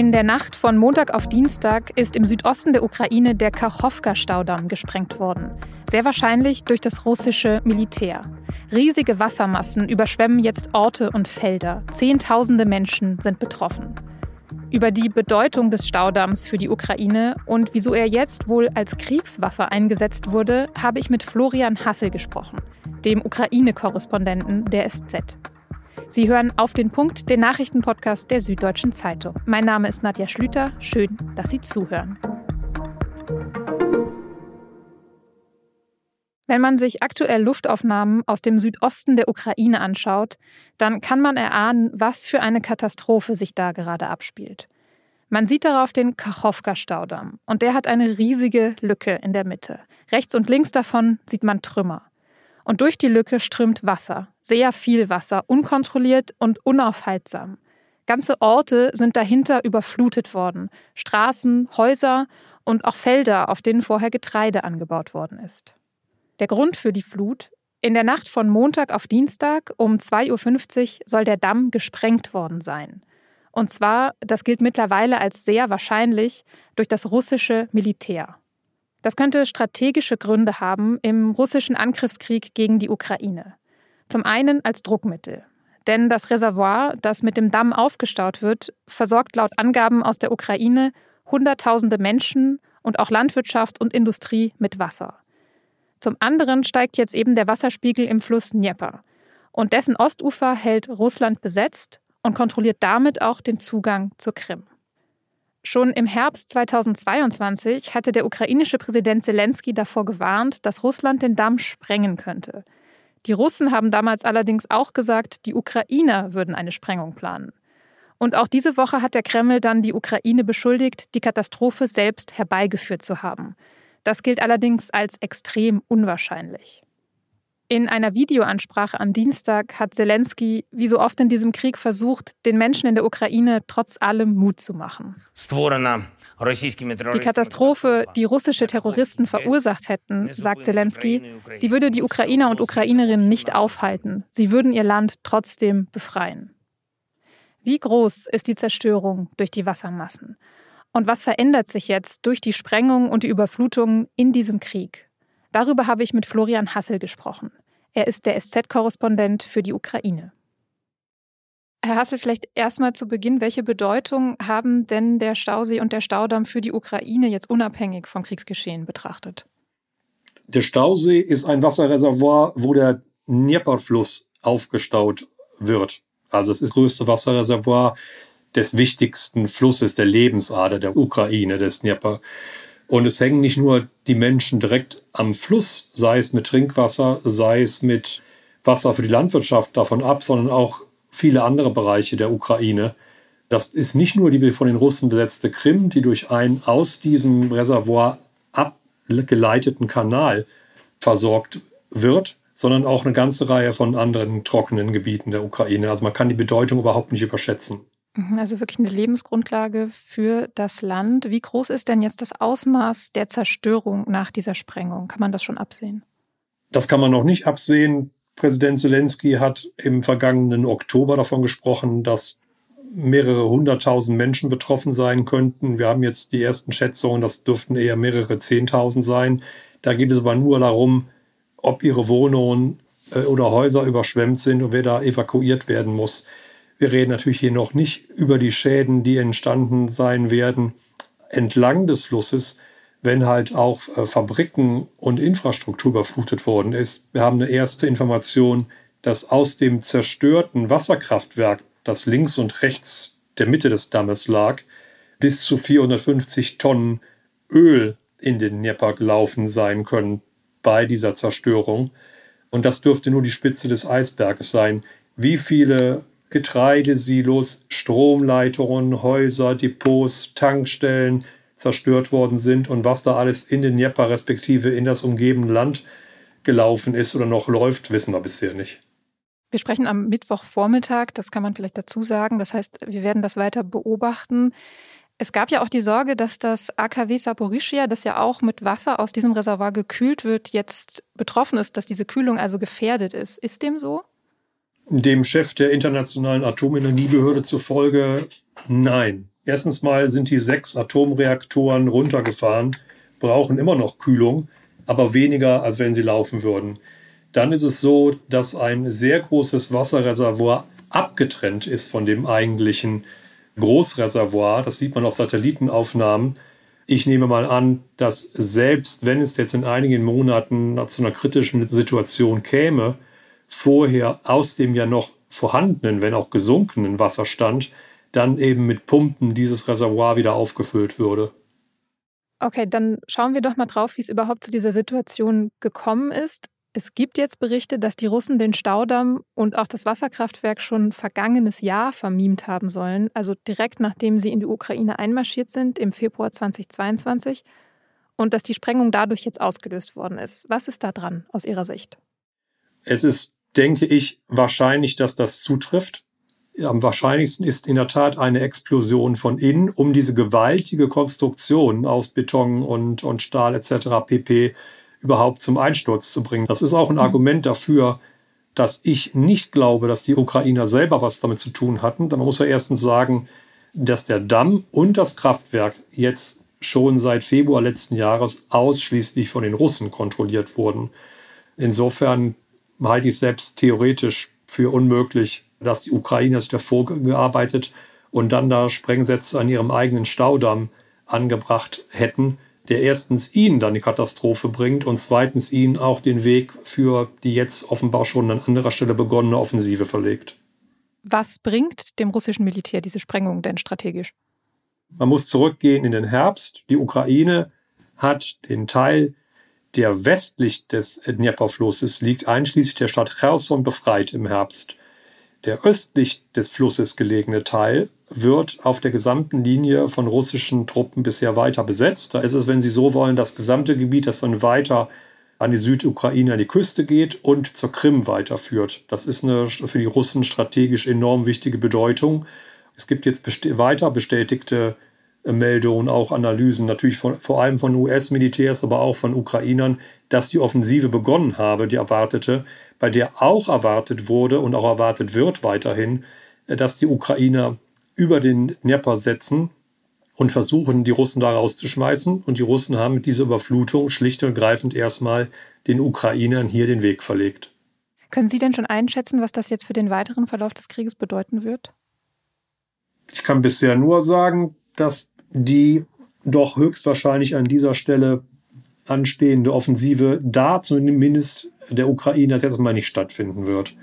In der Nacht von Montag auf Dienstag ist im Südosten der Ukraine der Kachowka-Staudamm gesprengt worden. Sehr wahrscheinlich durch das russische Militär. Riesige Wassermassen überschwemmen jetzt Orte und Felder. Zehntausende Menschen sind betroffen. Über die Bedeutung des Staudamms für die Ukraine und wieso er jetzt wohl als Kriegswaffe eingesetzt wurde, habe ich mit Florian Hassel gesprochen, dem Ukraine-Korrespondenten der SZ. Sie hören auf den Punkt den Nachrichtenpodcast der Süddeutschen Zeitung. Mein Name ist Nadja Schlüter. Schön, dass Sie zuhören. Wenn man sich aktuell Luftaufnahmen aus dem Südosten der Ukraine anschaut, dann kann man erahnen, was für eine Katastrophe sich da gerade abspielt. Man sieht darauf den Kachowka-Staudamm und der hat eine riesige Lücke in der Mitte. Rechts und links davon sieht man Trümmer. Und durch die Lücke strömt Wasser, sehr viel Wasser, unkontrolliert und unaufhaltsam. Ganze Orte sind dahinter überflutet worden, Straßen, Häuser und auch Felder, auf denen vorher Getreide angebaut worden ist. Der Grund für die Flut? In der Nacht von Montag auf Dienstag um 2.50 Uhr soll der Damm gesprengt worden sein. Und zwar, das gilt mittlerweile als sehr wahrscheinlich, durch das russische Militär. Das könnte strategische Gründe haben im russischen Angriffskrieg gegen die Ukraine. Zum einen als Druckmittel. Denn das Reservoir, das mit dem Damm aufgestaut wird, versorgt laut Angaben aus der Ukraine Hunderttausende Menschen und auch Landwirtschaft und Industrie mit Wasser. Zum anderen steigt jetzt eben der Wasserspiegel im Fluss Dnieper. Und dessen Ostufer hält Russland besetzt und kontrolliert damit auch den Zugang zur Krim. Schon im Herbst 2022 hatte der ukrainische Präsident Zelensky davor gewarnt, dass Russland den Damm sprengen könnte. Die Russen haben damals allerdings auch gesagt, die Ukrainer würden eine Sprengung planen. Und auch diese Woche hat der Kreml dann die Ukraine beschuldigt, die Katastrophe selbst herbeigeführt zu haben. Das gilt allerdings als extrem unwahrscheinlich. In einer Videoansprache am Dienstag hat Zelensky, wie so oft in diesem Krieg, versucht, den Menschen in der Ukraine trotz allem Mut zu machen. Die Katastrophe, die russische Terroristen verursacht hätten, sagt Zelensky, die würde die Ukrainer und Ukrainerinnen nicht aufhalten. Sie würden ihr Land trotzdem befreien. Wie groß ist die Zerstörung durch die Wassermassen? Und was verändert sich jetzt durch die Sprengung und die Überflutung in diesem Krieg? Darüber habe ich mit Florian Hassel gesprochen. Er ist der SZ-Korrespondent für die Ukraine. Herr Hassel, vielleicht erstmal zu Beginn, welche Bedeutung haben denn der Stausee und der Staudamm für die Ukraine jetzt unabhängig vom Kriegsgeschehen betrachtet? Der Stausee ist ein Wasserreservoir, wo der Dnieperfluss aufgestaut wird. Also es ist das größte Wasserreservoir des wichtigsten Flusses, der Lebensader der Ukraine, des Dnieper. Und es hängen nicht nur die Menschen direkt am Fluss, sei es mit Trinkwasser, sei es mit Wasser für die Landwirtschaft davon ab, sondern auch viele andere Bereiche der Ukraine. Das ist nicht nur die von den Russen besetzte Krim, die durch einen aus diesem Reservoir abgeleiteten Kanal versorgt wird, sondern auch eine ganze Reihe von anderen trockenen Gebieten der Ukraine. Also man kann die Bedeutung überhaupt nicht überschätzen. Mhm, also wirklich eine Lebensgrundlage für das Land. Wie groß ist denn jetzt das Ausmaß der Zerstörung nach dieser Sprengung? Kann man das schon absehen? Das kann man noch nicht absehen. Präsident Zelensky hat im vergangenen Oktober davon gesprochen, dass mehrere hunderttausend Menschen betroffen sein könnten. Wir haben jetzt die ersten Schätzungen, das dürften eher mehrere zehntausend sein. Da geht es aber nur darum, ob ihre Wohnungen äh, oder Häuser überschwemmt sind und wer da evakuiert werden muss. Wir reden natürlich hier noch nicht über die Schäden, die entstanden sein werden entlang des Flusses, wenn halt auch äh, Fabriken und Infrastruktur überflutet worden ist. Wir haben eine erste Information, dass aus dem zerstörten Wasserkraftwerk, das links und rechts der Mitte des Dammes lag, bis zu 450 Tonnen Öl in den Dnieper gelaufen sein können bei dieser Zerstörung. Und das dürfte nur die Spitze des Eisberges sein. Wie viele Getreidesilos, Stromleitungen, Häuser, Depots, Tankstellen zerstört worden sind und was da alles in den Dnieper respektive in das umgebende Land gelaufen ist oder noch läuft, wissen wir bisher nicht. Wir sprechen am Mittwochvormittag, das kann man vielleicht dazu sagen. Das heißt, wir werden das weiter beobachten. Es gab ja auch die Sorge, dass das AKW Saporischia, das ja auch mit Wasser aus diesem Reservoir gekühlt wird, jetzt betroffen ist, dass diese Kühlung also gefährdet ist. Ist dem so? Dem Chef der Internationalen Atomenergiebehörde zufolge nein. Erstens mal sind die sechs Atomreaktoren runtergefahren, brauchen immer noch Kühlung, aber weniger, als wenn sie laufen würden. Dann ist es so, dass ein sehr großes Wasserreservoir abgetrennt ist von dem eigentlichen Großreservoir. Das sieht man auf Satellitenaufnahmen. Ich nehme mal an, dass selbst wenn es jetzt in einigen Monaten zu einer kritischen Situation käme, vorher aus dem ja noch vorhandenen, wenn auch gesunkenen Wasserstand, dann eben mit Pumpen dieses Reservoir wieder aufgefüllt würde. Okay, dann schauen wir doch mal drauf, wie es überhaupt zu dieser Situation gekommen ist. Es gibt jetzt Berichte, dass die Russen den Staudamm und auch das Wasserkraftwerk schon vergangenes Jahr vermiemt haben sollen, also direkt nachdem sie in die Ukraine einmarschiert sind im Februar 2022 und dass die Sprengung dadurch jetzt ausgelöst worden ist. Was ist da dran aus Ihrer Sicht? Es ist, denke ich, wahrscheinlich, dass das zutrifft. Am wahrscheinlichsten ist in der Tat eine Explosion von innen, um diese gewaltige Konstruktion aus Beton und, und Stahl etc. pp überhaupt zum Einsturz zu bringen. Das ist auch ein mhm. Argument dafür, dass ich nicht glaube, dass die Ukrainer selber was damit zu tun hatten. Da muss man erstens sagen, dass der Damm und das Kraftwerk jetzt schon seit Februar letzten Jahres ausschließlich von den Russen kontrolliert wurden. Insofern halte ich selbst theoretisch für unmöglich, dass die Ukrainer sich davor gearbeitet und dann da Sprengsätze an ihrem eigenen Staudamm angebracht hätten der erstens ihnen dann die Katastrophe bringt und zweitens ihnen auch den Weg für die jetzt offenbar schon an anderer Stelle begonnene Offensive verlegt. Was bringt dem russischen Militär diese Sprengung denn strategisch? Man muss zurückgehen in den Herbst. Die Ukraine hat den Teil, der westlich des Dnieperflusses liegt, einschließlich der Stadt Cherson befreit im Herbst. Der östlich des Flusses gelegene Teil wird auf der gesamten Linie von russischen Truppen bisher weiter besetzt. Da ist es, wenn Sie so wollen, das gesamte Gebiet, das dann weiter an die Südukraine, an die Küste geht und zur Krim weiterführt. Das ist eine für die Russen strategisch enorm wichtige Bedeutung. Es gibt jetzt best weiter bestätigte Meldungen, auch Analysen, natürlich von, vor allem von US-Militärs, aber auch von Ukrainern, dass die Offensive begonnen habe, die erwartete, bei der auch erwartet wurde und auch erwartet wird weiterhin, dass die Ukrainer über den Dnieper setzen und versuchen, die Russen da rauszuschmeißen. Und die Russen haben mit dieser Überflutung schlicht und greifend erstmal den Ukrainern hier den Weg verlegt. Können Sie denn schon einschätzen, was das jetzt für den weiteren Verlauf des Krieges bedeuten wird? Ich kann bisher nur sagen, dass die doch höchstwahrscheinlich an dieser Stelle anstehende Offensive da zumindest der Ukraine jetzt erstmal nicht stattfinden wird.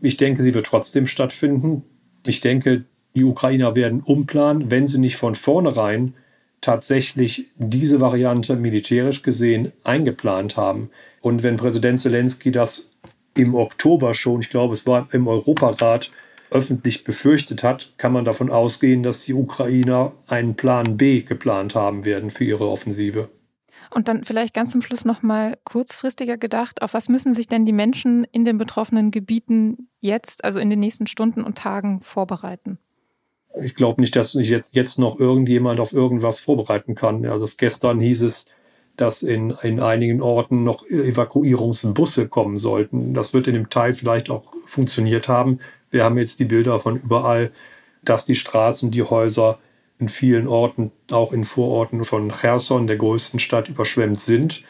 Ich denke, sie wird trotzdem stattfinden. Ich denke, die Ukrainer werden umplanen, wenn sie nicht von vornherein tatsächlich diese Variante militärisch gesehen eingeplant haben. Und wenn Präsident Zelensky das im Oktober schon, ich glaube, es war im Europarat, öffentlich befürchtet hat, kann man davon ausgehen, dass die Ukrainer einen Plan B geplant haben werden für ihre Offensive. Und dann vielleicht ganz zum Schluss noch mal kurzfristiger gedacht, auf was müssen sich denn die Menschen in den betroffenen Gebieten jetzt, also in den nächsten Stunden und Tagen vorbereiten? Ich glaube nicht, dass sich jetzt, jetzt noch irgendjemand auf irgendwas vorbereiten kann. Also gestern hieß es, dass in, in einigen Orten noch Evakuierungsbusse kommen sollten. Das wird in dem Teil vielleicht auch funktioniert haben. Wir haben jetzt die Bilder von überall, dass die Straßen, die Häuser in vielen Orten, auch in Vororten von Cherson, der größten Stadt, überschwemmt sind.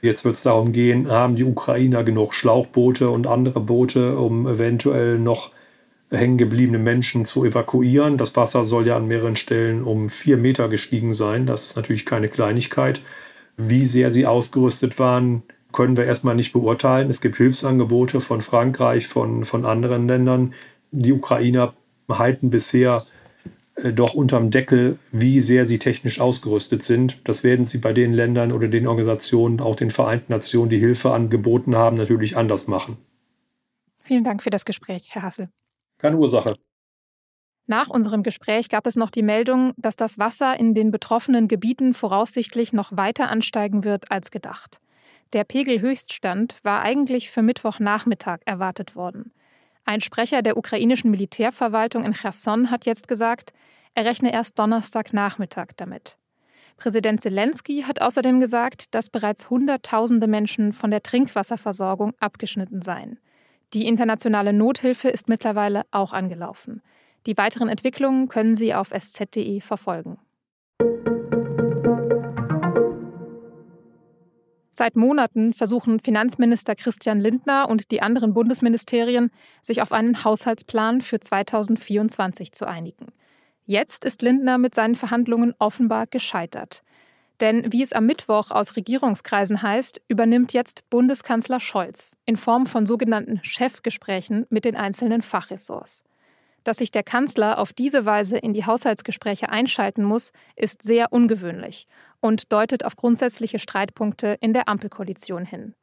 Jetzt wird es darum gehen, haben die Ukrainer genug Schlauchboote und andere Boote, um eventuell noch hängen gebliebene Menschen zu evakuieren. Das Wasser soll ja an mehreren Stellen um vier Meter gestiegen sein. Das ist natürlich keine Kleinigkeit. Wie sehr sie ausgerüstet waren, können wir erstmal nicht beurteilen. Es gibt Hilfsangebote von Frankreich, von, von anderen Ländern. Die Ukrainer halten bisher äh, doch unterm Deckel, wie sehr sie technisch ausgerüstet sind. Das werden sie bei den Ländern oder den Organisationen, auch den Vereinten Nationen, die Hilfe angeboten haben, natürlich anders machen. Vielen Dank für das Gespräch, Herr Hassel. Keine Ursache. Nach unserem Gespräch gab es noch die Meldung, dass das Wasser in den betroffenen Gebieten voraussichtlich noch weiter ansteigen wird als gedacht. Der Pegelhöchststand war eigentlich für Mittwochnachmittag erwartet worden. Ein Sprecher der ukrainischen Militärverwaltung in Cherson hat jetzt gesagt, er rechne erst Donnerstagnachmittag damit. Präsident Zelensky hat außerdem gesagt, dass bereits Hunderttausende Menschen von der Trinkwasserversorgung abgeschnitten seien. Die internationale Nothilfe ist mittlerweile auch angelaufen. Die weiteren Entwicklungen können Sie auf sz.de verfolgen. Seit Monaten versuchen Finanzminister Christian Lindner und die anderen Bundesministerien, sich auf einen Haushaltsplan für 2024 zu einigen. Jetzt ist Lindner mit seinen Verhandlungen offenbar gescheitert. Denn wie es am Mittwoch aus Regierungskreisen heißt, übernimmt jetzt Bundeskanzler Scholz in Form von sogenannten Chefgesprächen mit den einzelnen Fachressorts. Dass sich der Kanzler auf diese Weise in die Haushaltsgespräche einschalten muss, ist sehr ungewöhnlich und deutet auf grundsätzliche Streitpunkte in der Ampelkoalition hin.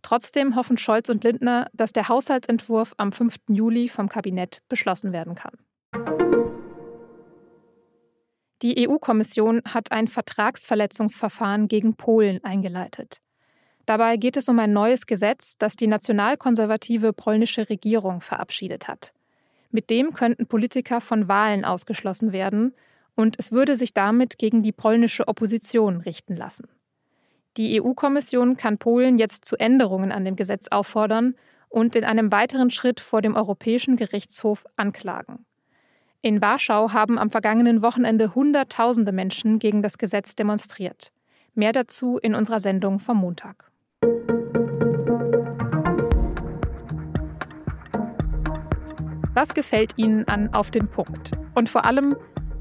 Trotzdem hoffen Scholz und Lindner, dass der Haushaltsentwurf am 5. Juli vom Kabinett beschlossen werden kann. Die EU-Kommission hat ein Vertragsverletzungsverfahren gegen Polen eingeleitet. Dabei geht es um ein neues Gesetz, das die nationalkonservative polnische Regierung verabschiedet hat. Mit dem könnten Politiker von Wahlen ausgeschlossen werden und es würde sich damit gegen die polnische Opposition richten lassen. Die EU-Kommission kann Polen jetzt zu Änderungen an dem Gesetz auffordern und in einem weiteren Schritt vor dem Europäischen Gerichtshof anklagen. In Warschau haben am vergangenen Wochenende Hunderttausende Menschen gegen das Gesetz demonstriert. Mehr dazu in unserer Sendung vom Montag. Was gefällt Ihnen an Auf den Punkt? Und vor allem,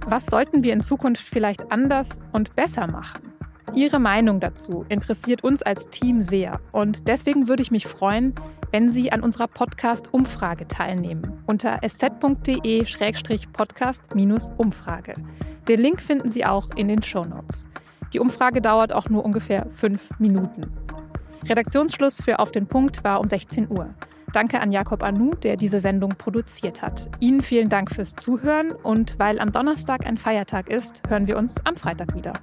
was sollten wir in Zukunft vielleicht anders und besser machen? Ihre Meinung dazu interessiert uns als Team sehr und deswegen würde ich mich freuen, wenn Sie an unserer Podcast-Umfrage teilnehmen unter sz.de-podcast-umfrage. Den Link finden Sie auch in den Show Notes. Die Umfrage dauert auch nur ungefähr fünf Minuten. Redaktionsschluss für Auf den Punkt war um 16 Uhr. Danke an Jakob Anu, der diese Sendung produziert hat. Ihnen vielen Dank fürs Zuhören und weil am Donnerstag ein Feiertag ist, hören wir uns am Freitag wieder.